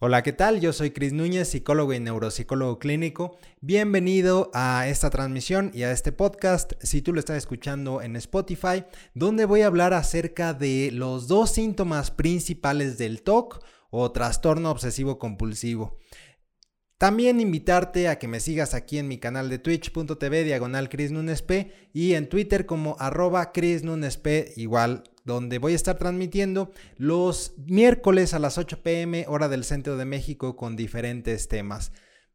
Hola, ¿qué tal? Yo soy Cris Núñez, psicólogo y neuropsicólogo clínico. Bienvenido a esta transmisión y a este podcast, si tú lo estás escuchando en Spotify, donde voy a hablar acerca de los dos síntomas principales del TOC o trastorno obsesivo compulsivo. También invitarte a que me sigas aquí en mi canal de twitch.tv diagonal Cris y en Twitter como arroba Cris igual donde voy a estar transmitiendo los miércoles a las 8 pm hora del centro de México con diferentes temas.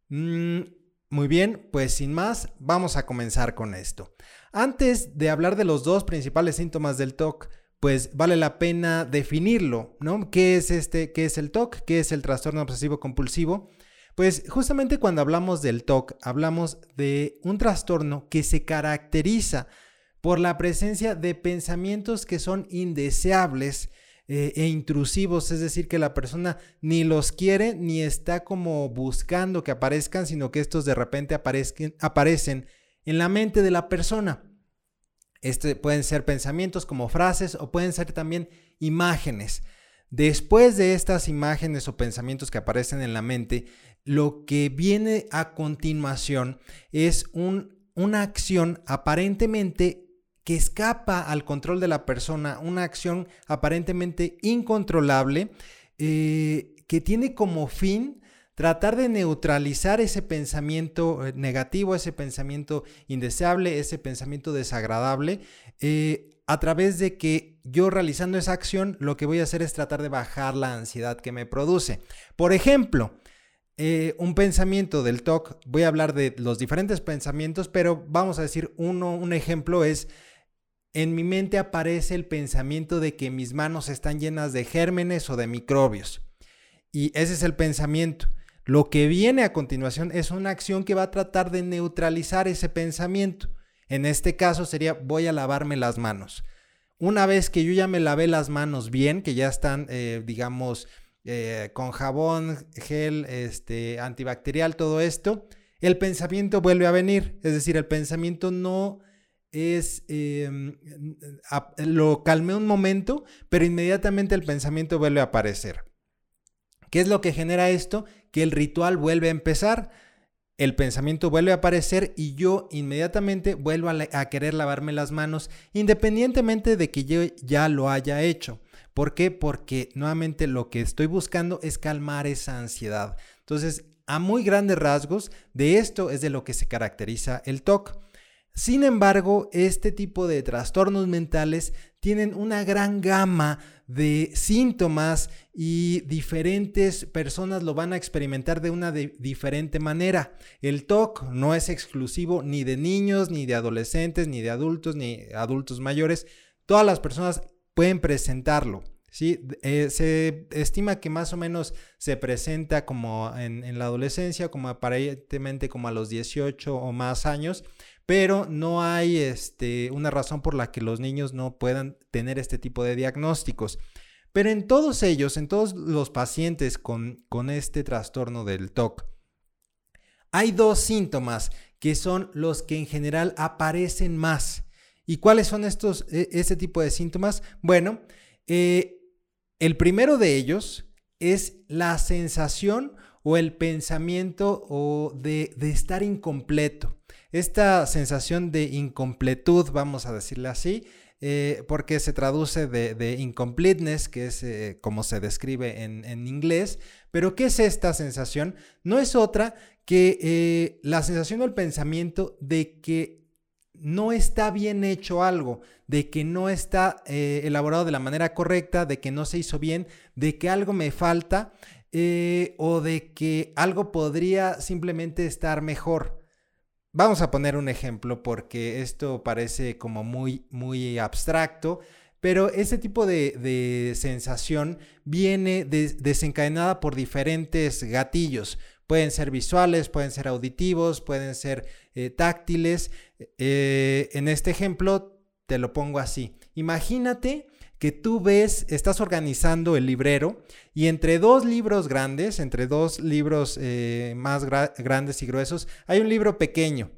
Mm, muy bien, pues sin más, vamos a comenzar con esto. Antes de hablar de los dos principales síntomas del TOC, pues vale la pena definirlo, ¿no? ¿Qué es este, qué es el TOC? ¿Qué es el trastorno obsesivo compulsivo? Pues justamente cuando hablamos del TOC, hablamos de un trastorno que se caracteriza por la presencia de pensamientos que son indeseables eh, e intrusivos, es decir, que la persona ni los quiere ni está como buscando que aparezcan, sino que estos de repente aparecen en la mente de la persona. Este, pueden ser pensamientos como frases o pueden ser también imágenes. Después de estas imágenes o pensamientos que aparecen en la mente, lo que viene a continuación es una acción aparentemente que escapa al control de la persona, una acción aparentemente incontrolable, eh, que tiene como fin tratar de neutralizar ese pensamiento eh, negativo, ese pensamiento indeseable, ese pensamiento desagradable, eh, a través de que yo realizando esa acción lo que voy a hacer es tratar de bajar la ansiedad que me produce. Por ejemplo, un pensamiento del TOC, voy a hablar de los diferentes pensamientos, pero vamos a decir uno, un ejemplo es en mi mente aparece el pensamiento de que mis manos están llenas de gérmenes o de microbios. Y ese es el pensamiento. Lo que viene a continuación es una acción que va a tratar de neutralizar ese pensamiento. En este caso sería voy a lavarme las manos. Una vez que yo ya me lavé las manos bien, que ya están, eh, digamos, eh, con jabón, gel, este, antibacterial, todo esto, el pensamiento vuelve a venir. Es decir, el pensamiento no es, em, lo calmé un momento, pero inmediatamente el pensamiento vuelve a aparecer. ¿Qué es lo que genera esto? Que el ritual vuelve a empezar, el pensamiento vuelve a aparecer y yo inmediatamente vuelvo a, querer lavarme las manos, independientemente de que yo ya lo haya hecho. ¿Por qué? Porque nuevamente lo que estoy buscando es calmar esa ansiedad. Entonces, a muy grandes rasgos, de esto es de lo que se caracteriza el TOC. Sin embargo, este tipo de trastornos mentales tienen una gran gama de síntomas y diferentes personas lo van a experimentar de una diferente manera. El TOC no es exclusivo ni de niños, ni de adolescentes, ni de adultos, ni adultos mayores. Todas las personas pueden presentarlo. ¿sí? Eh, se estima que más o menos se presenta como en, en la adolescencia, como aparentemente como a los 18 o más años pero no hay este, una razón por la que los niños no puedan tener este tipo de diagnósticos. Pero en todos ellos, en todos los pacientes con, con este trastorno del TOC, hay dos síntomas que son los que en general aparecen más. ¿Y cuáles son estos, este tipo de síntomas? Bueno, eh, el primero de ellos es la sensación o el pensamiento o de, de estar incompleto esta sensación de incompletud, vamos a decirle así, eh, porque se traduce de, incompleteness, que es eh, como se describe en, inglés. Pero ¿qué es esta sensación? No es otra que la sensación o el pensamiento de que no está bien hecho algo, de que no está elaborado de la manera correcta, de que no se hizo bien, de que algo me falta o de que algo podría simplemente estar mejor. Vamos a poner un ejemplo porque esto parece como muy, muy abstracto, pero ese tipo de, sensación viene desencadenada por diferentes gatillos. Pueden ser visuales, pueden ser auditivos, pueden ser eh, táctiles. Eh, en este ejemplo te lo pongo así. Imagínate que tú ves, estás organizando el librero y entre dos libros grandes, entre dos libros eh, más grandes y gruesos, hay un libro pequeño.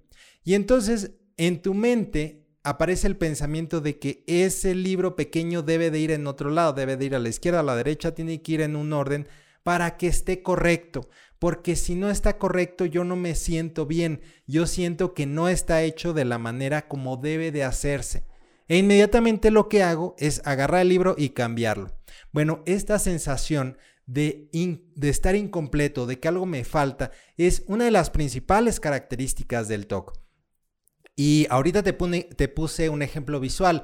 Y entonces en tu mente aparece el pensamiento de que ese libro pequeño debe de ir en otro lado, debe de ir a la izquierda, a la derecha, tiene que ir en un orden para que esté correcto, porque si no está correcto yo no me siento bien, yo siento que no está hecho de la manera como debe de hacerse. E inmediatamente lo que hago es agarrar el libro y cambiarlo. Bueno, esta sensación de, estar incompleto, de que algo me falta, es una de las principales características del TOC. Y ahorita te, te puse un ejemplo visual.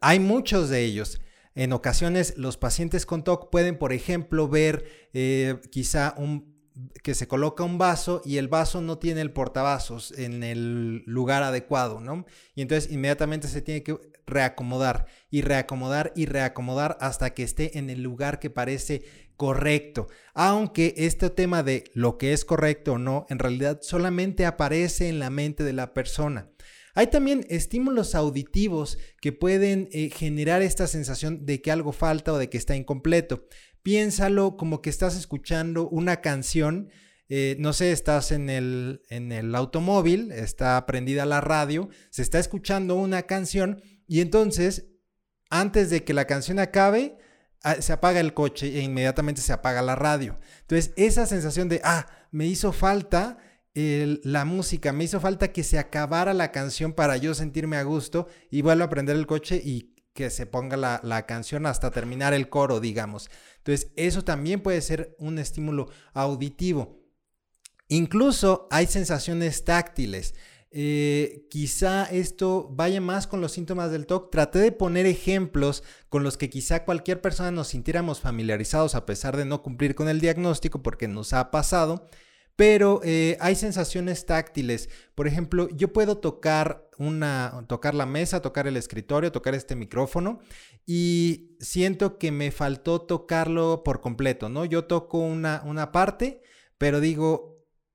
Hay muchos de ellos. En ocasiones los pacientes con TOC pueden, por ejemplo, ver eh, quizá que se coloca un vaso y el vaso no tiene el portavasos en el lugar adecuado, ¿no? Y entonces inmediatamente se tiene que reacomodar y reacomodar y reacomodar hasta que esté en el lugar que parece correcto. Aunque este tema de lo que es correcto o no, en realidad solamente aparece en la mente de la persona. Hay también estímulos auditivos que pueden eh, generar esta sensación de que algo falta o de que está incompleto. Piénsalo como que estás escuchando una canción, eh, no sé, estás en el, en el automóvil, está prendida la radio, se está escuchando una canción y entonces, antes de que la canción acabe, se apaga el coche e inmediatamente se apaga la radio. Entonces, esa sensación de, ah, me hizo falta la música, me hizo falta que se acabara la canción para yo sentirme a gusto y vuelvo a prender el coche y que se ponga la, la, canción hasta terminar el coro, digamos. Entonces, eso también puede ser un estímulo auditivo. Incluso hay sensaciones táctiles. Eh, quizá esto vaya más con los síntomas del TOC. Traté de poner ejemplos con los que quizá cualquier persona nos sintiéramos familiarizados a pesar de no cumplir con el diagnóstico porque nos ha pasado. Pero eh, hay sensaciones táctiles. Por ejemplo, yo puedo tocar una, tocar la mesa, tocar el escritorio, tocar este micrófono y siento que me faltó tocarlo por completo, ¿no? Yo toco una, una parte, pero digo,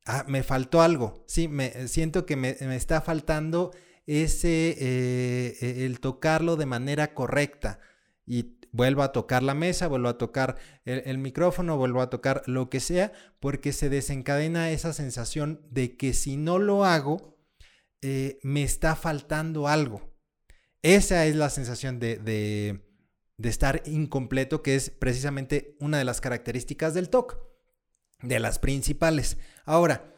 ah, me faltó algo. Sí, me siento que me, está faltando ese, eh, e, el tocarlo de manera correcta. Y vuelvo a tocar la mesa, vuelvo a tocar el, micrófono, vuelvo a tocar lo que sea, porque se desencadena esa sensación de que si no lo hago, eh, me está faltando algo. Esa es la sensación de, de, estar incompleto, que es precisamente una de las características del TOC, de las principales. Ahora,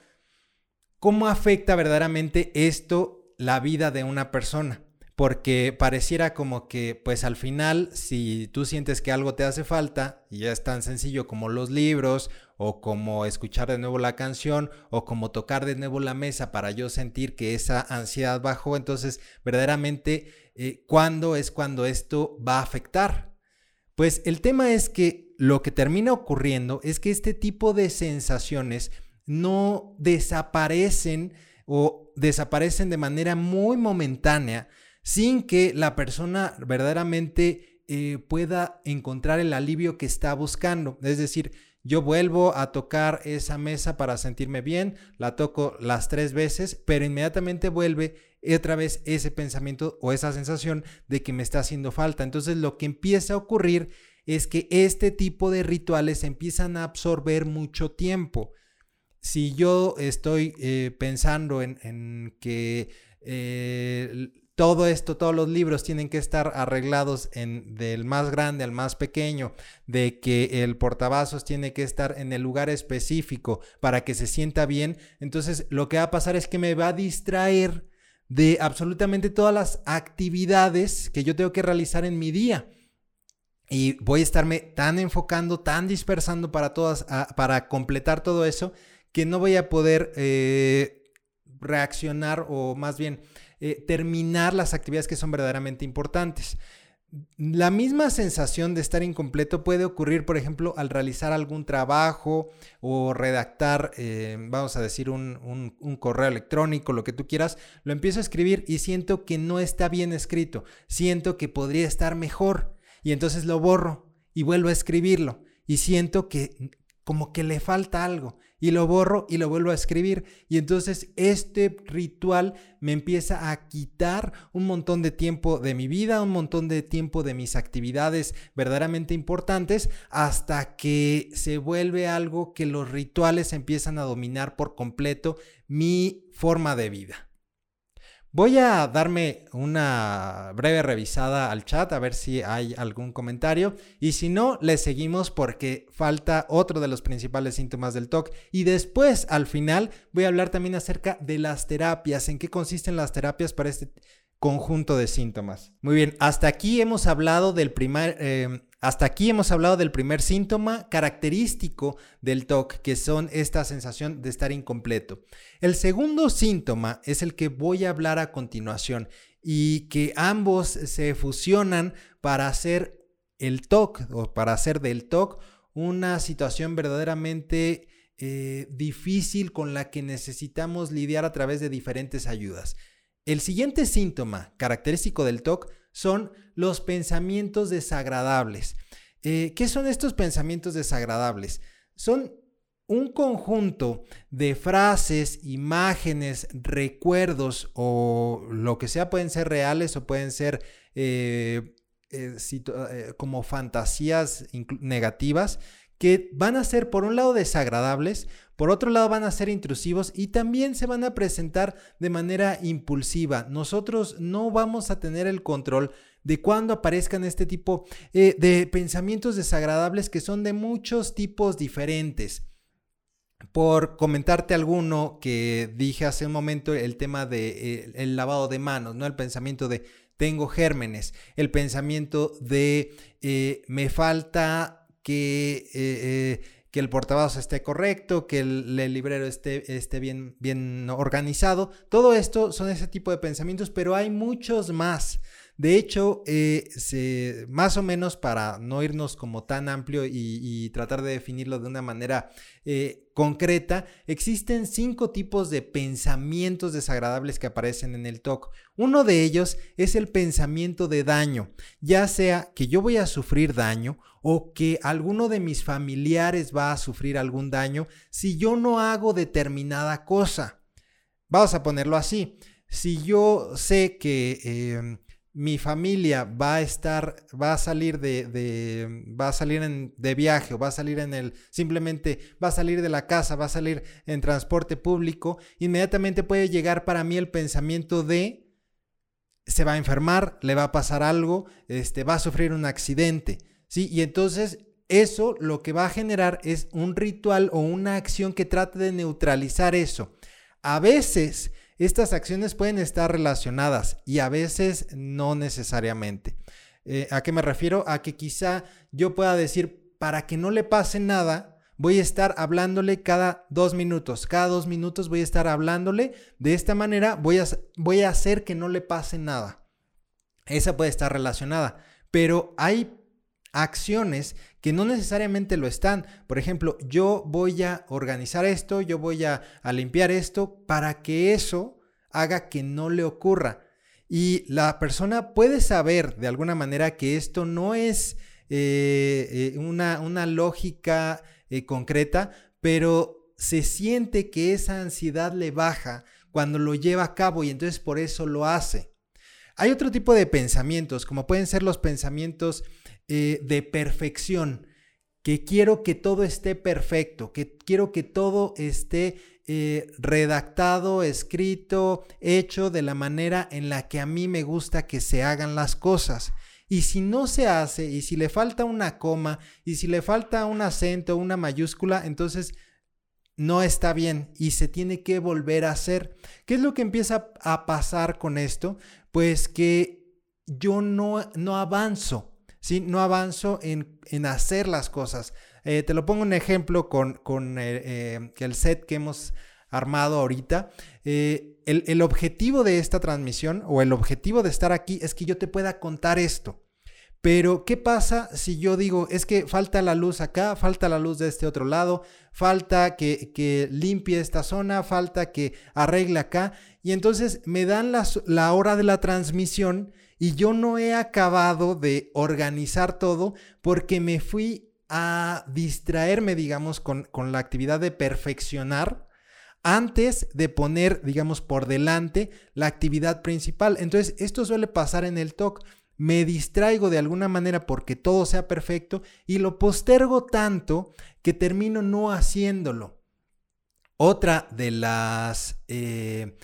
¿cómo afecta verdaderamente esto la vida de una persona? porque pareciera como que pues al final si tú sientes que algo te hace falta y ya es tan sencillo como los libros o como escuchar de nuevo la canción o como tocar de nuevo la mesa para yo sentir que esa ansiedad bajó, entonces verdaderamente eh, ¿cuándo es cuando esto va a afectar? Pues el tema es que lo que termina ocurriendo es que este tipo de sensaciones no desaparecen o desaparecen de manera muy momentánea, sin que la persona verdaderamente eh, pueda encontrar el alivio que está buscando. Es decir, yo vuelvo a tocar esa mesa para sentirme bien, la toco las tres veces, pero inmediatamente vuelve otra vez ese pensamiento o esa sensación de que me está haciendo falta. Entonces lo que empieza a ocurrir es que este tipo de rituales empiezan a absorber mucho tiempo. Si yo estoy eh, pensando en, que eh, todo esto, todos los libros tienen que estar arreglados en, del más grande al más pequeño, de que el portavasos tiene que estar en el lugar específico para que se sienta bien. Entonces lo que va a pasar es que me va a distraer de absolutamente todas las actividades que yo tengo que realizar en mi día. Y voy a estarme tan enfocando, tan dispersando para todas, para completar todo eso, que no voy a poder eh, reaccionar o más bien eh, terminar las actividades que son verdaderamente importantes. La misma sensación de estar incompleto puede ocurrir, por ejemplo, al realizar algún trabajo o redactar, eh, vamos a decir, un, un, correo electrónico, lo que tú quieras, lo empiezo a escribir y siento que no está bien escrito, siento que podría estar mejor y entonces lo borro y vuelvo a escribirlo y siento que como que le falta algo y lo borro y lo vuelvo a escribir. Y entonces este ritual me empieza a quitar un montón de tiempo de mi vida, un montón de tiempo de mis actividades verdaderamente importantes, hasta que se vuelve algo que los rituales empiezan a dominar por completo mi forma de vida. Voy a darme una breve revisada al chat a ver si hay algún comentario. Y si no, le seguimos porque falta otro de los principales síntomas del TOC. Y después al final voy a hablar también acerca de las terapias, en qué consisten las terapias para este conjunto de síntomas. Muy bien, hasta aquí hemos hablado del primer, eh, hasta aquí hemos hablado del primer síntoma característico del TOC, que son esta sensación de estar incompleto. El segundo síntoma es el que voy a hablar a continuación y que ambos se fusionan para hacer el TOC o para hacer del TOC una situación verdaderamente eh, difícil con la que necesitamos lidiar a través de diferentes ayudas. El siguiente síntoma característico del TOC son los pensamientos desagradables. Eh, ¿Qué son estos pensamientos desagradables? Son un conjunto de frases, imágenes, recuerdos o lo que sea, pueden ser reales o pueden ser eh, eh, como fantasías negativas que van a ser por un lado desagradables, por otro lado van a ser intrusivos y también se van a presentar de manera impulsiva. Nosotros no vamos a tener el control de cuando aparezcan este tipo eh, de pensamientos desagradables que son de muchos tipos diferentes. Por comentarte alguno que dije hace un momento, el tema del de, eh, lavado de manos, ¿no? El pensamiento de tengo gérmenes, el pensamiento de eh, me falta que que el portavasos esté correcto, que el, librero esté, esté bien, bien organizado. Todo esto son ese tipo de pensamientos, pero hay muchos más. De hecho, eh, más o menos para no irnos como tan amplio y, tratar de definirlo de una manera eh, concreta, existen cinco tipos de pensamientos desagradables que aparecen en el TOC. Uno de ellos es el pensamiento de daño, ya sea que yo voy a sufrir daño o que alguno de mis familiares va a sufrir algún daño si yo no hago determinada cosa. Vamos a ponerlo así. Si yo sé que em, mi familia va a estar, va a salir de, va a salir de viaje o va a salir en el, simplemente va a salir de la casa, va a salir en transporte público, inmediatamente puede llegar para mí el pensamiento de se va a enfermar, le va a pasar algo, este, va a sufrir un accidente, ¿sí? Y entonces eso lo que va a generar es un ritual o una acción que trate de neutralizar eso. A veces estas acciones pueden estar relacionadas y a veces no necesariamente. Eh, ¿A qué me refiero? A que quizá yo pueda decir, para que no le pase nada, voy a estar hablándole cada dos minutos. Cada dos minutos voy a estar hablándole. De esta manera voy a, voy a hacer que no le pase nada. Esa puede estar relacionada. Pero hay acciones que no necesariamente lo están. Por ejemplo, yo voy a organizar esto, yo voy a, limpiar esto para que eso haga que no le ocurra. Y la persona puede saber de alguna manera que esto no es eh, eh, una, una, lógica eh, concreta, pero se siente que esa ansiedad le baja cuando lo lleva a cabo y entonces por eso lo hace. Hay otro tipo de pensamientos, como pueden ser los pensamientos eh, de perfección, que quiero que todo esté perfecto, que quiero que todo esté eh, redactado, escrito, hecho de la manera en la que a mí me gusta que se hagan las cosas. Y si no se hace, y si le falta una coma, y si le falta un acento, una mayúscula, entonces no está bien y se tiene que volver a hacer. ¿Qué es lo que empieza a pasar con esto? Pues que yo no, no avanzo. No avanzo en, hacer las cosas. Eh, te lo pongo un ejemplo con, eh, eh, el set que hemos armado ahorita. El, el, objetivo de esta transmisión o el objetivo de estar aquí es que yo te pueda contar esto. Pero, ¿qué pasa si yo digo, es que falta la luz acá, falta la luz de este otro lado, falta que, que limpie esta zona, falta que arregle acá? Y entonces me dan la, la hora de la transmisión y yo no he acabado de organizar todo porque me fui a distraerme, digamos, con, la actividad de perfeccionar antes de poner, digamos, por delante la actividad principal. Entonces, esto suele pasar en el TOC. Me distraigo de alguna manera porque todo sea perfecto y lo postergo tanto que termino no haciéndolo. Otra de las... Eh,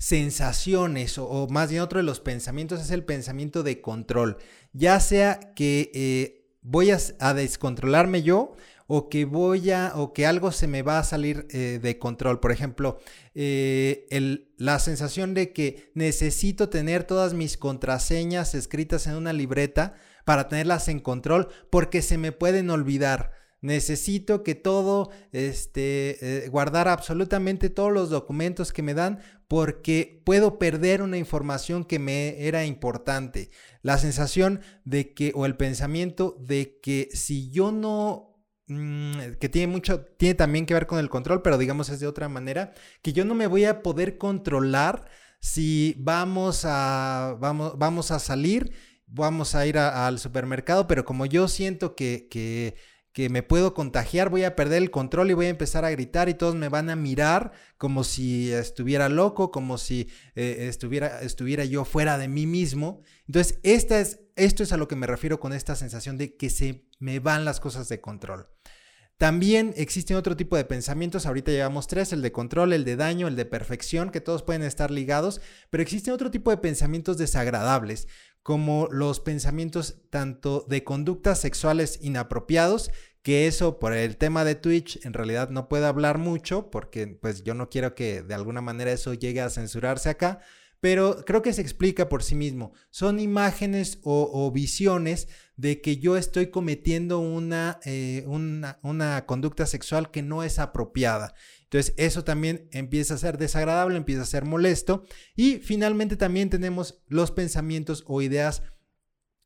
sensaciones o, más bien otro de los pensamientos es el pensamiento de control. Ya sea que eh, voy a, descontrolarme yo o que voy a o que algo se me va a salir eh, de control. Por ejemplo, eh, la sensación de que necesito tener todas mis contraseñas escritas en una libreta para tenerlas en control porque se me pueden olvidar. Necesito que todo, este, guardar absolutamente todos los documentos que me dan porque puedo perder una información que me era importante. La sensación de que, o el pensamiento de que si yo no que tiene mucho, tiene también que ver con el control, pero digamos es de otra manera, que yo no me voy a poder controlar si vamos a, vamos, vamos a salir, vamos a ir al supermercado, pero como yo siento que, que que me puedo contagiar, voy a perder el control y voy a empezar a gritar y todos me van a mirar como si estuviera loco, como si eh, estuviera, estuviera yo fuera de mí mismo. Entonces, esta es, esto es a lo que me refiero con esta sensación de que se me van las cosas de control. También existen otro tipo de pensamientos, ahorita llevamos tres, el de control, el de daño, el de perfección, que todos pueden estar ligados, pero existen otro tipo de pensamientos desagradables, como los pensamientos tanto de conductas sexuales inapropiados, que eso por el tema de Twitch en realidad no puedo hablar mucho porque pues yo no quiero que de alguna manera eso llegue a censurarse acá, pero creo que se explica por sí mismo. Son imágenes o, visiones de que yo estoy cometiendo una, eh, una, una conducta sexual que no es apropiada. Entonces eso también empieza a ser desagradable, empieza a ser molesto. Y finalmente también tenemos los pensamientos o ideas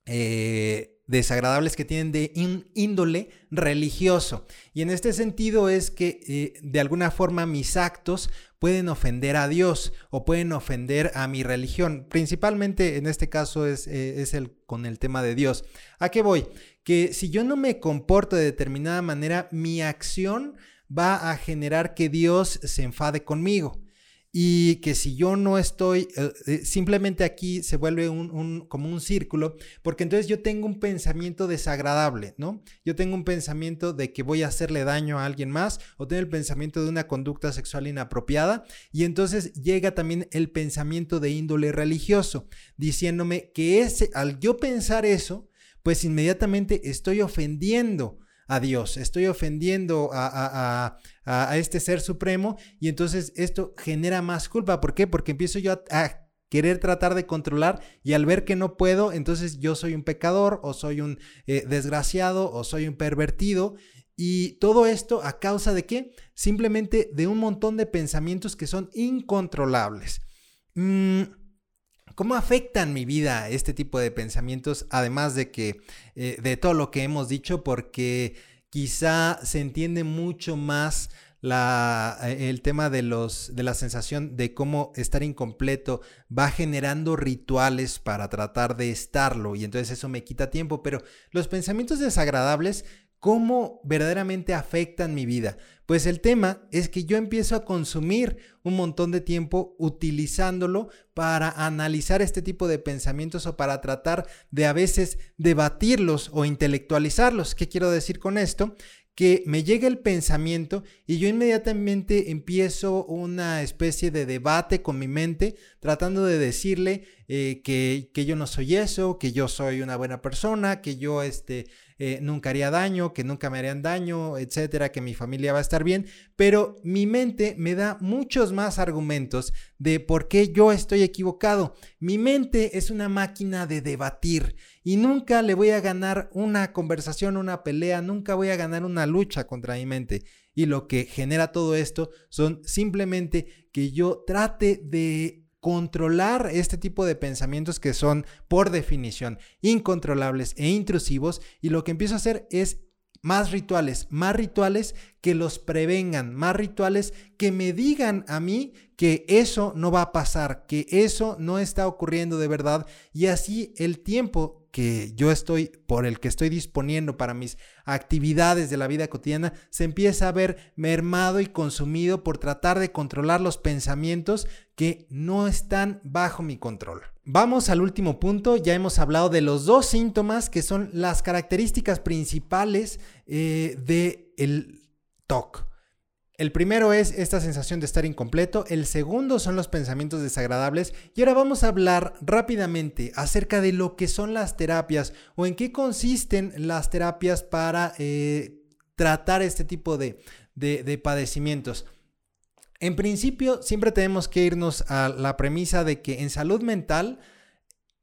eh, desagradables que tienen de índole religioso. Y en este sentido es que eh, de alguna forma mis actos pueden ofender a Dios o pueden ofender a mi religión. Principalmente en este caso es, eh, es el, con el tema de Dios. ¿A qué voy? Que si yo no me comporto de determinada manera, mi acción va a generar que Dios se enfade conmigo. Y que si yo no estoy, eh, eh, simplemente aquí se vuelve un, como un círculo, porque entonces yo tengo un pensamiento desagradable, ¿no? Yo tengo un pensamiento de que voy a hacerle daño a alguien más, o tengo el pensamiento de una conducta sexual inapropiada, y entonces llega también el pensamiento de índole religioso, diciéndome que ese, al yo pensar eso, pues inmediatamente estoy ofendiendo a Dios, estoy ofendiendo a, este ser supremo y entonces esto genera más culpa. ¿Por qué? Porque empiezo yo a, querer tratar de controlar y al ver que no puedo, entonces yo soy un pecador o soy un eh, desgraciado o soy un pervertido. Y todo esto a causa de qué? Simplemente de un montón de pensamientos que son incontrolables. Mm, ¿Cómo afectan mi vida este tipo de pensamientos? Además de que, eh, de todo lo que hemos dicho, porque quizá se entiende mucho más la, eh, el tema de, los, de la sensación de cómo estar incompleto va generando rituales para tratar de estarlo y entonces eso me quita tiempo, pero los pensamientos desagradables ¿Cómo verdaderamente afectan mi vida? Pues el tema es que yo empiezo a consumir un montón de tiempo utilizándolo para analizar este tipo de pensamientos o para tratar de a veces debatirlos o intelectualizarlos. ¿Qué quiero decir con esto? que me llega el pensamiento y yo inmediatamente empiezo una especie de debate con mi mente tratando de decirle eh, que, que, yo no soy eso, que yo soy una buena persona, que yo este, eh, nunca haría daño, que nunca me harían daño, etcétera, que mi familia va a estar bien, pero mi mente me da muchos más argumentos de por qué yo estoy equivocado. Mi mente es una máquina de debatir y nunca le voy a ganar una conversación, una pelea, nunca voy a ganar una lucha contra mi mente. Y lo que genera todo esto son simplemente que yo trate de controlar este tipo de pensamientos que son por definición incontrolables e intrusivos y lo que empiezo a hacer es más rituales, más rituales que los prevengan, más rituales que me digan a mí que eso no va a pasar, que eso no está ocurriendo de verdad y así el tiempo que yo estoy, por el que estoy disponiendo para mis actividades de la vida cotidiana, se empieza a ver mermado y consumido por tratar de controlar los pensamientos que no están bajo mi control. Vamos al último punto, ya hemos hablado de los dos síntomas que son las características principales eh, del TOC. El primero es esta sensación de estar incompleto, el segundo son los pensamientos desagradables y ahora vamos a hablar rápidamente acerca de lo que son las terapias o en qué consisten las terapias para eh, tratar este tipo de, de padecimientos. En principio, siempre tenemos que irnos a la premisa de que en salud mental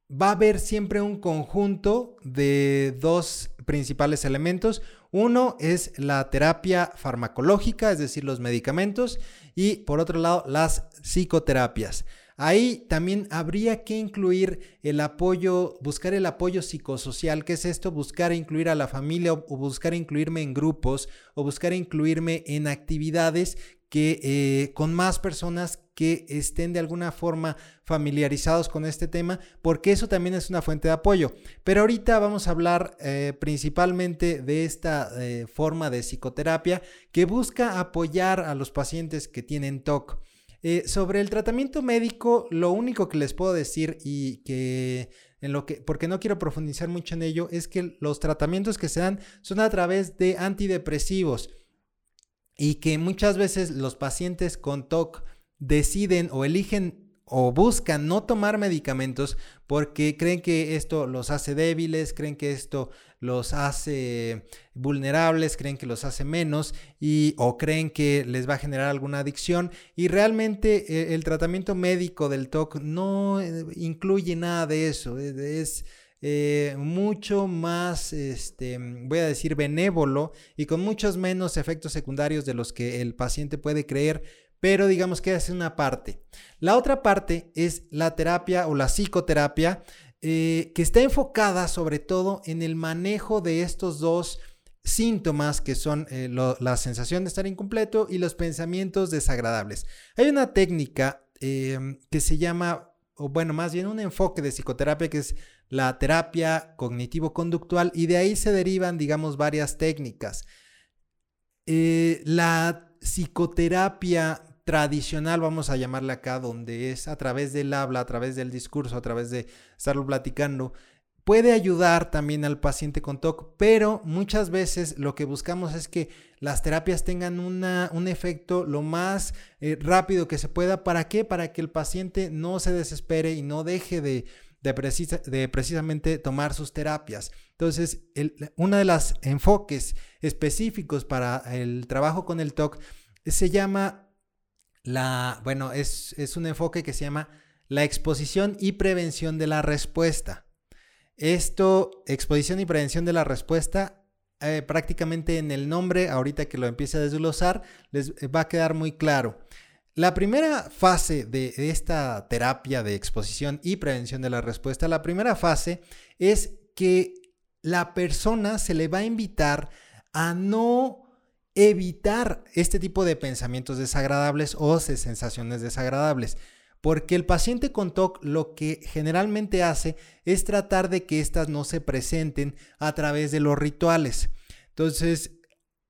va a haber siempre un conjunto de dos principales elementos. Uno es la terapia farmacológica, es decir, los medicamentos, y por otro lado, las psicoterapias. Ahí también habría que incluir el apoyo, buscar el apoyo psicosocial, que es esto, buscar incluir a la familia o, buscar incluirme en grupos o buscar incluirme en actividades que eh, con más personas que estén de alguna forma familiarizados con este tema, porque eso también es una fuente de apoyo. Pero ahorita vamos a hablar eh, principalmente de esta eh, forma de psicoterapia que busca apoyar a los pacientes que tienen TOC. sobre el tratamiento médico, lo único que les puedo decir y que en lo que, porque no quiero profundizar mucho en ello, es que los tratamientos que se dan son a través de antidepresivos y que muchas veces los pacientes con TOC deciden o eligen o buscan no tomar medicamentos porque creen que esto los hace débiles, creen que esto los hace vulnerables, creen que los hace menos y o creen que les va a generar alguna adicción. Y realmente eh, el tratamiento médico del TOC no eh, incluye nada de eso, es eh, mucho más, este, voy a decir, benévolo y con muchos menos efectos secundarios de los que el paciente puede creer, pero digamos que es una parte. La otra parte es la terapia o la psicoterapia, eh, que está enfocada sobre todo en el manejo de estos dos síntomas que son eh, la sensación de estar incompleto y los pensamientos desagradables. Hay una técnica que se llama, o bueno, más bien un enfoque de psicoterapia que es la terapia cognitivo-conductual y de ahí se derivan, digamos, varias técnicas. Eh, la psicoterapia tradicional, vamos a llamarla acá, donde es a través del habla, a través del discurso, a través de estarlo platicando, puede ayudar también al paciente con TOC, pero muchas veces lo que buscamos es que las terapias tengan un efecto lo más eh, rápido que se pueda. ¿Para qué? Para que el paciente no se desespere y no deje de de, precisamente tomar sus terapias. Entonces, uno de los enfoques específicos para el trabajo con el TOC se llama la, bueno, es, un enfoque que se llama la exposición y prevención de la respuesta. Esto, exposición y prevención de la respuesta, eh, prácticamente en el nombre, ahorita que lo empiece a desglosar, les va a quedar muy claro. La primera fase de esta terapia de exposición y prevención de la respuesta, la primera fase es que la persona se le va a invitar a no evitar este tipo de pensamientos desagradables o sensaciones desagradables. Porque el paciente con TOC lo que generalmente hace es tratar de que éstas no se presenten a través de los rituales. Entonces,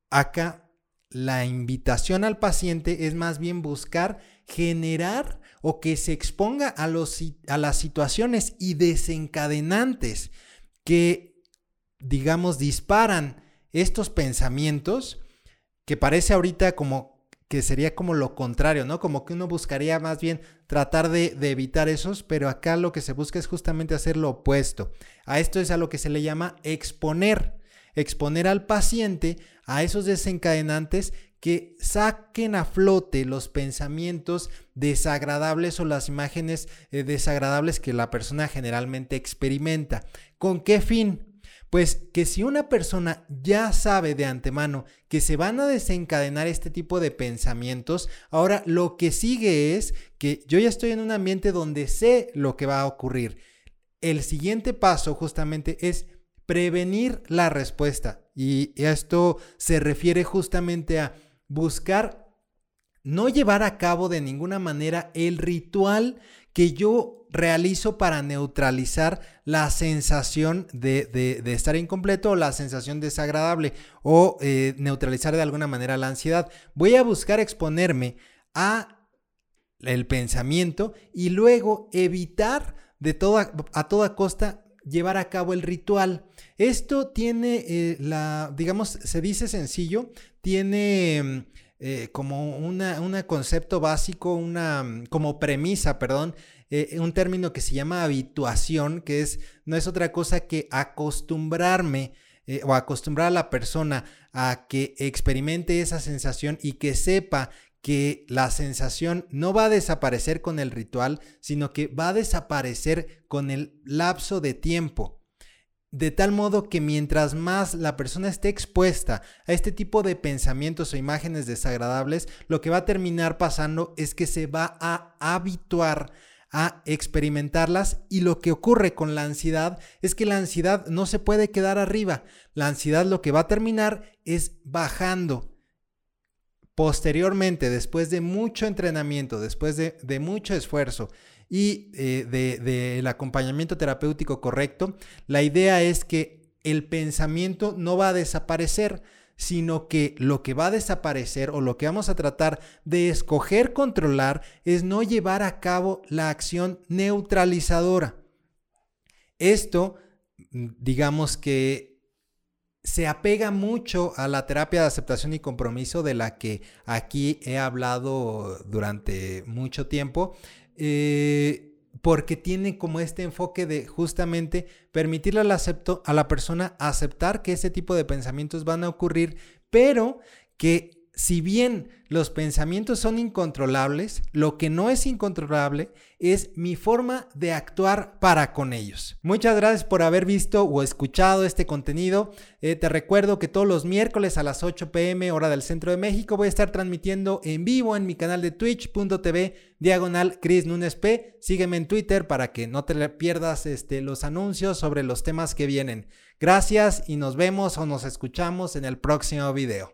acá la invitación al paciente es más bien buscar generar o que se exponga a, los, a las situaciones y desencadenantes que, digamos, disparan estos pensamientos que parece ahorita como que sería como lo contrario, ¿no? Como que uno buscaría más bien tratar de, evitar esos, pero acá lo que se busca es justamente hacer lo opuesto. A esto es a lo que se le llama exponer exponer al paciente a esos desencadenantes que saquen a flote los pensamientos desagradables o las imágenes eh, desagradables que la persona generalmente experimenta. ¿Con qué fin? Pues que si una persona ya sabe de antemano que se van a desencadenar este tipo de pensamientos, ahora lo que sigue es que yo ya estoy en un ambiente donde sé lo que va a ocurrir. El siguiente paso justamente es prevenir la respuesta. Y esto se refiere justamente a buscar no llevar a cabo de ninguna manera el ritual que yo realizo para neutralizar la sensación de, estar incompleto o la sensación desagradable o eh, neutralizar de alguna manera la ansiedad. Voy a buscar exponerme a el pensamiento y luego evitar de toda, a toda costa llevar a cabo el ritual. Esto tiene eh, la, digamos, se dice sencillo, tiene eh, como un concepto básico, una, como premisa, perdón, eh, un término que se llama habituación, que es, no es otra cosa que acostumbrarme eh, o acostumbrar a la persona a que experimente esa sensación y que sepa que la sensación no va a desaparecer con el ritual, sino que va a desaparecer con el lapso de tiempo. De tal modo que mientras más la persona esté expuesta a este tipo de pensamientos o imágenes desagradables, lo que va a terminar pasando es que se va a habituar a experimentarlas y lo que ocurre con la ansiedad es que la ansiedad no se puede quedar arriba. La ansiedad lo que va a terminar es bajando. Posteriormente, después de mucho entrenamiento, después de, mucho esfuerzo, y eh, del acompañamiento terapéutico correcto, la idea es que el pensamiento no va a desaparecer, sino que lo que va a desaparecer o lo que vamos a tratar de escoger controlar es no llevar a cabo la acción neutralizadora. Esto, digamos que se apega mucho a la terapia de aceptación y compromiso de la que aquí he hablado durante mucho tiempo, eh, porque tiene como este enfoque de justamente permitirle al acepto, a la persona aceptar que ese tipo de pensamientos van a ocurrir, pero que si bien los pensamientos son incontrolables, lo que no es incontrolable es mi forma de actuar para con ellos. Muchas gracias por haber visto o escuchado este contenido. Eh, te recuerdo que todos los miércoles a las 8 pm hora del centro de México voy a estar transmitiendo en vivo en mi canal de twitch.tv diagonal Chris Nunes P. Sígueme en Twitter para que no te pierdas este, los anuncios sobre los temas que vienen. Gracias y nos vemos o nos escuchamos en el próximo video.